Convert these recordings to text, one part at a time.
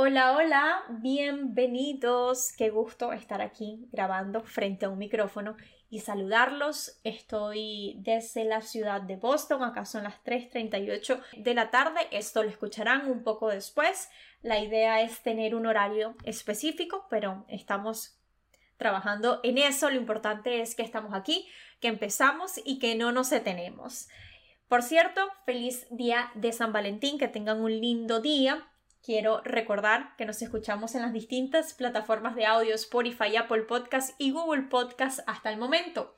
Hola, hola, bienvenidos. Qué gusto estar aquí grabando frente a un micrófono y saludarlos. Estoy desde la ciudad de Boston, acá son las 3.38 de la tarde. Esto lo escucharán un poco después. La idea es tener un horario específico, pero estamos trabajando en eso. Lo importante es que estamos aquí, que empezamos y que no nos detenemos. Por cierto, feliz día de San Valentín, que tengan un lindo día quiero recordar que nos escuchamos en las distintas plataformas de audio Spotify, Apple Podcast y Google Podcast hasta el momento.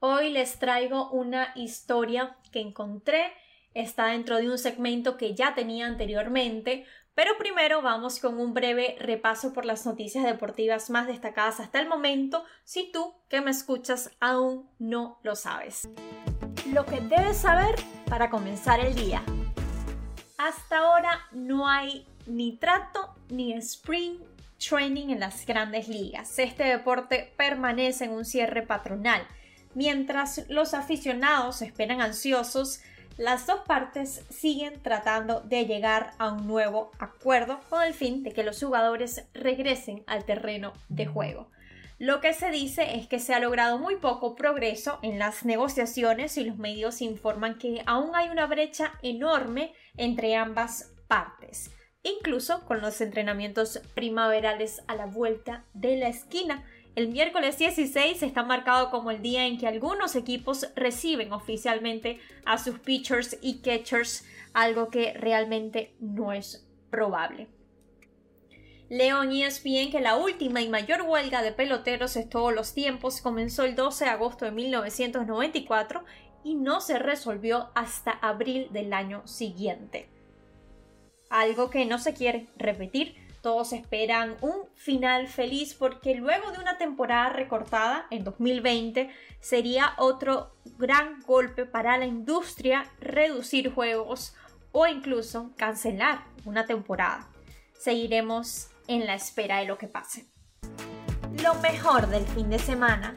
Hoy les traigo una historia que encontré, está dentro de un segmento que ya tenía anteriormente, pero primero vamos con un breve repaso por las noticias deportivas más destacadas hasta el momento, si tú que me escuchas aún no lo sabes. Lo que debes saber para comenzar el día. Hasta ahora no hay ni trato ni spring training en las grandes ligas. Este deporte permanece en un cierre patronal. Mientras los aficionados esperan ansiosos, las dos partes siguen tratando de llegar a un nuevo acuerdo con el fin de que los jugadores regresen al terreno de juego. Lo que se dice es que se ha logrado muy poco progreso en las negociaciones y los medios informan que aún hay una brecha enorme entre ambas partes incluso con los entrenamientos primaverales a la vuelta de la esquina. El miércoles 16 está marcado como el día en que algunos equipos reciben oficialmente a sus pitchers y catchers, algo que realmente no es probable. León ESPN que la última y mayor huelga de peloteros de todos los tiempos comenzó el 12 de agosto de 1994 y no se resolvió hasta abril del año siguiente algo que no se quiere repetir. Todos esperan un final feliz porque luego de una temporada recortada en 2020 sería otro gran golpe para la industria reducir juegos o incluso cancelar una temporada. Seguiremos en la espera de lo que pase. Lo mejor del fin de semana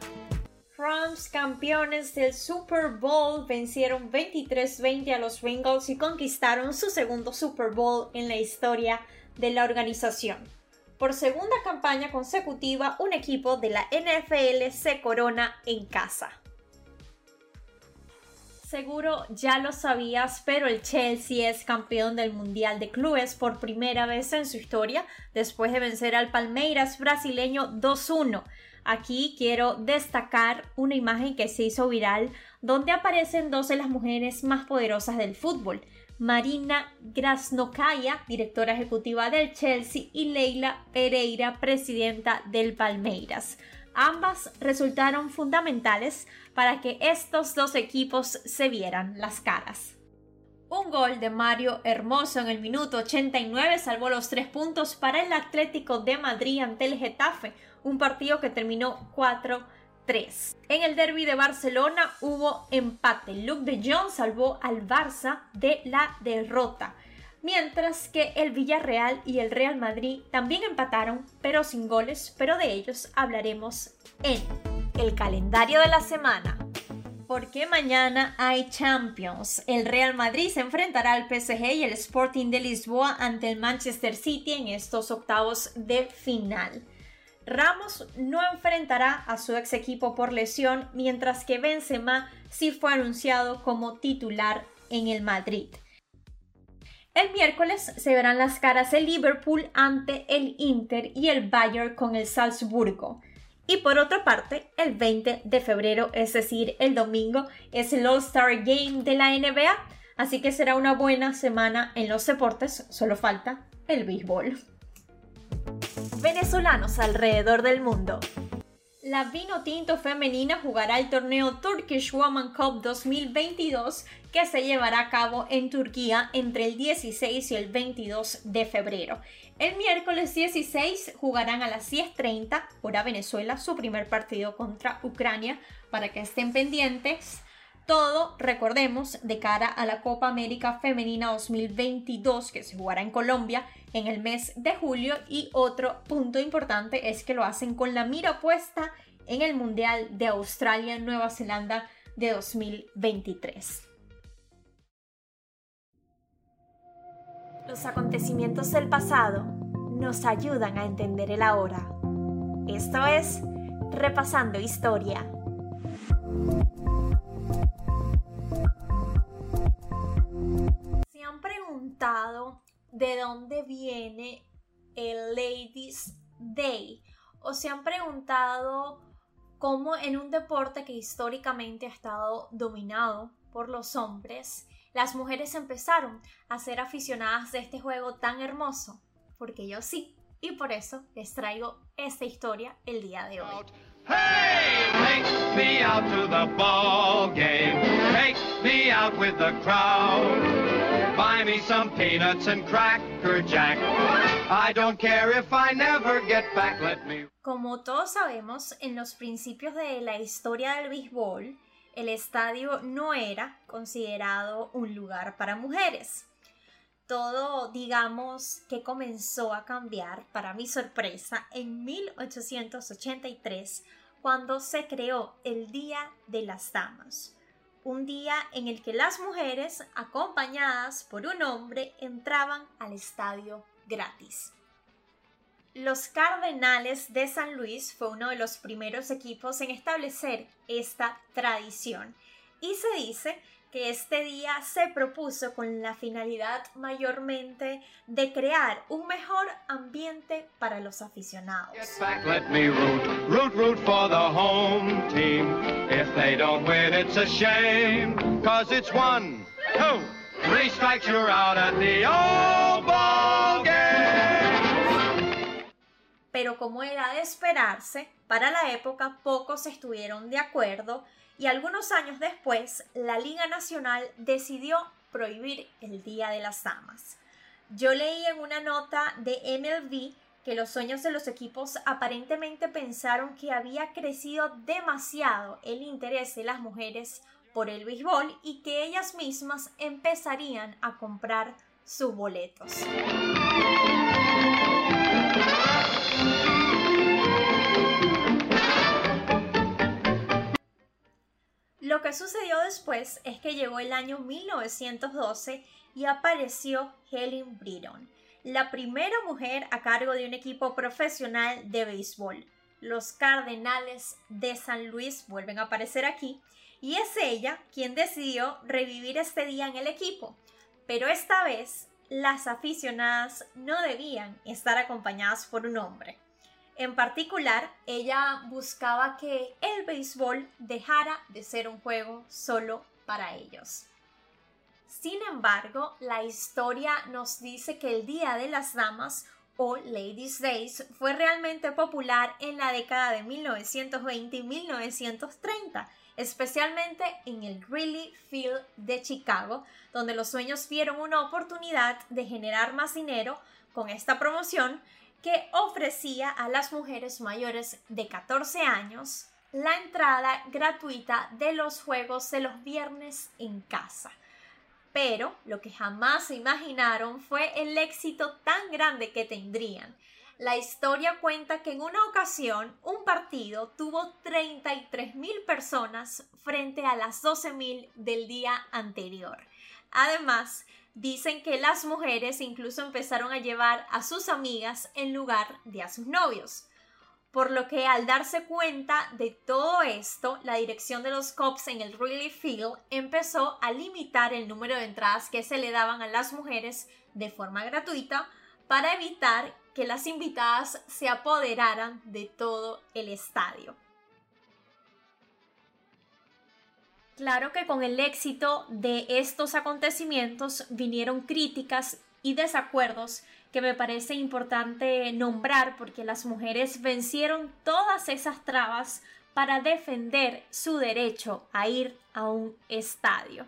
Rams, campeones del Super Bowl, vencieron 23-20 a los Bengals y conquistaron su segundo Super Bowl en la historia de la organización. Por segunda campaña consecutiva, un equipo de la NFL se corona en casa. Seguro ya lo sabías, pero el Chelsea es campeón del Mundial de Clubes por primera vez en su historia, después de vencer al Palmeiras brasileño 2-1. Aquí quiero destacar una imagen que se hizo viral donde aparecen dos de las mujeres más poderosas del fútbol, Marina Grasnokaya, directora ejecutiva del Chelsea, y Leila Pereira, presidenta del Palmeiras. Ambas resultaron fundamentales para que estos dos equipos se vieran las caras. Un gol de Mario Hermoso en el minuto 89 salvó los tres puntos para el Atlético de Madrid ante el Getafe, un partido que terminó 4-3. En el derby de Barcelona hubo empate. Luke de Jong salvó al Barça de la derrota. Mientras que el Villarreal y el Real Madrid también empataron, pero sin goles, pero de ellos hablaremos en el calendario de la semana. Porque mañana hay Champions. El Real Madrid se enfrentará al PSG y el Sporting de Lisboa ante el Manchester City en estos octavos de final. Ramos no enfrentará a su ex equipo por lesión, mientras que Benzema sí fue anunciado como titular en el Madrid. El miércoles se verán las caras el Liverpool ante el Inter y el Bayern con el Salzburgo. Y por otra parte, el 20 de febrero, es decir, el domingo, es el All-Star Game de la NBA, así que será una buena semana en los deportes, solo falta el béisbol venezolanos alrededor del mundo. La Vino Tinto femenina jugará el torneo Turkish Woman Cup 2022 que se llevará a cabo en Turquía entre el 16 y el 22 de febrero. El miércoles 16 jugarán a las 10.30 hora Venezuela su primer partido contra Ucrania para que estén pendientes. Todo, recordemos, de cara a la Copa América Femenina 2022 que se jugará en Colombia en el mes de julio y otro punto importante es que lo hacen con la mira puesta en el Mundial de Australia-Nueva Zelanda de 2023. Los acontecimientos del pasado nos ayudan a entender el ahora. Esto es Repasando Historia. De dónde viene el Ladies Day? ¿O se han preguntado cómo en un deporte que históricamente ha estado dominado por los hombres, las mujeres empezaron a ser aficionadas de este juego tan hermoso, porque yo sí, y por eso les traigo esta historia el día de hoy. Hey, take me out to the ball game. Take me out with the crowd. Buy me some peanuts and. I don't care if I never get back. Let me. Como todos sabemos, en los principios de la historia del béisbol, el estadio no era considerado un lugar para mujeres. Todo, digamos, que comenzó a cambiar, para mi sorpresa, en 1883, cuando se creó el Día de las Damas, un día en el que las mujeres, acompañadas por un hombre, entraban al estadio gratis. Los Cardenales de San Luis fue uno de los primeros equipos en establecer esta tradición y se dice que este día se propuso con la finalidad mayormente de crear un mejor ambiente para los aficionados. Pero como era de esperarse, para la época pocos estuvieron de acuerdo y algunos años después la Liga Nacional decidió prohibir el Día de las Damas. Yo leí en una nota de MLB que los sueños de los equipos aparentemente pensaron que había crecido demasiado el interés de las mujeres por el béisbol y que ellas mismas empezarían a comprar sus boletos. Lo que sucedió después es que llegó el año 1912 y apareció Helen Britton, la primera mujer a cargo de un equipo profesional de béisbol. Los Cardenales de San Luis vuelven a aparecer aquí y es ella quien decidió revivir este día en el equipo. Pero esta vez las aficionadas no debían estar acompañadas por un hombre. En particular, ella buscaba que el béisbol dejara de ser un juego solo para ellos. Sin embargo, la historia nos dice que el Día de las Damas o Ladies Days fue realmente popular en la década de 1920 y 1930, especialmente en el Greeley Field de Chicago, donde los sueños vieron una oportunidad de generar más dinero con esta promoción que ofrecía a las mujeres mayores de 14 años la entrada gratuita de los juegos de los viernes en casa. Pero lo que jamás se imaginaron fue el éxito tan grande que tendrían. La historia cuenta que en una ocasión un partido tuvo 33 mil personas frente a las 12 mil del día anterior. Además, Dicen que las mujeres incluso empezaron a llevar a sus amigas en lugar de a sus novios. Por lo que al darse cuenta de todo esto, la dirección de los cops en el Really Field empezó a limitar el número de entradas que se le daban a las mujeres de forma gratuita para evitar que las invitadas se apoderaran de todo el estadio. Claro que con el éxito de estos acontecimientos vinieron críticas y desacuerdos que me parece importante nombrar porque las mujeres vencieron todas esas trabas para defender su derecho a ir a un estadio.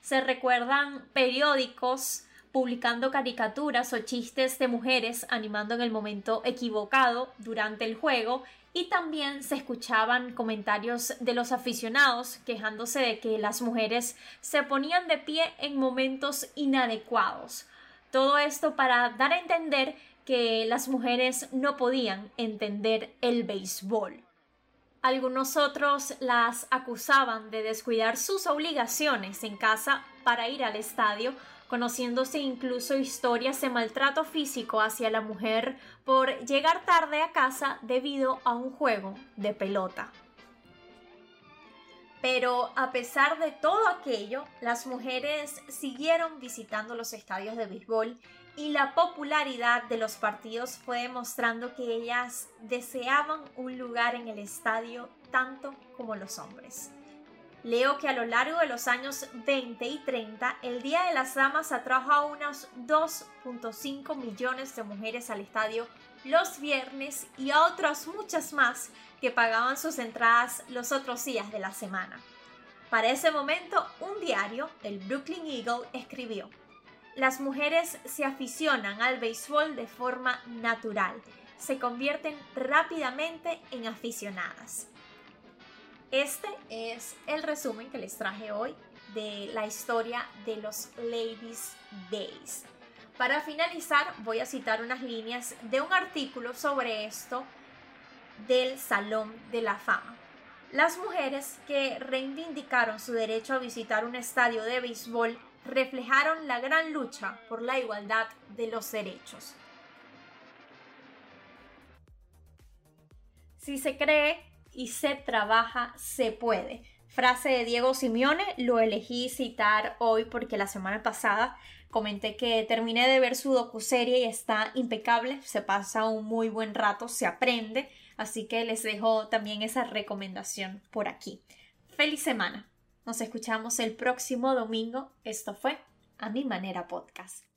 Se recuerdan periódicos publicando caricaturas o chistes de mujeres animando en el momento equivocado durante el juego y también se escuchaban comentarios de los aficionados quejándose de que las mujeres se ponían de pie en momentos inadecuados. Todo esto para dar a entender que las mujeres no podían entender el béisbol. Algunos otros las acusaban de descuidar sus obligaciones en casa para ir al estadio, conociéndose incluso historias de maltrato físico hacia la mujer por llegar tarde a casa debido a un juego de pelota. Pero a pesar de todo aquello, las mujeres siguieron visitando los estadios de béisbol y la popularidad de los partidos fue demostrando que ellas deseaban un lugar en el estadio tanto como los hombres. Leo que a lo largo de los años 20 y 30, el Día de las Damas atrajo a unos 2.5 millones de mujeres al estadio los viernes y a otras muchas más que pagaban sus entradas los otros días de la semana. Para ese momento, un diario, el Brooklyn Eagle, escribió, las mujeres se aficionan al béisbol de forma natural, se convierten rápidamente en aficionadas. Este es el resumen que les traje hoy de la historia de los Ladies Days. Para finalizar, voy a citar unas líneas de un artículo sobre esto del Salón de la Fama. Las mujeres que reivindicaron su derecho a visitar un estadio de béisbol reflejaron la gran lucha por la igualdad de los derechos. Si se cree y se trabaja, se puede. Frase de Diego Simeone, lo elegí citar hoy porque la semana pasada comenté que terminé de ver su docuserie y está impecable, se pasa un muy buen rato, se aprende, así que les dejo también esa recomendación por aquí. Feliz semana. Nos escuchamos el próximo domingo. Esto fue A Mi Manera Podcast.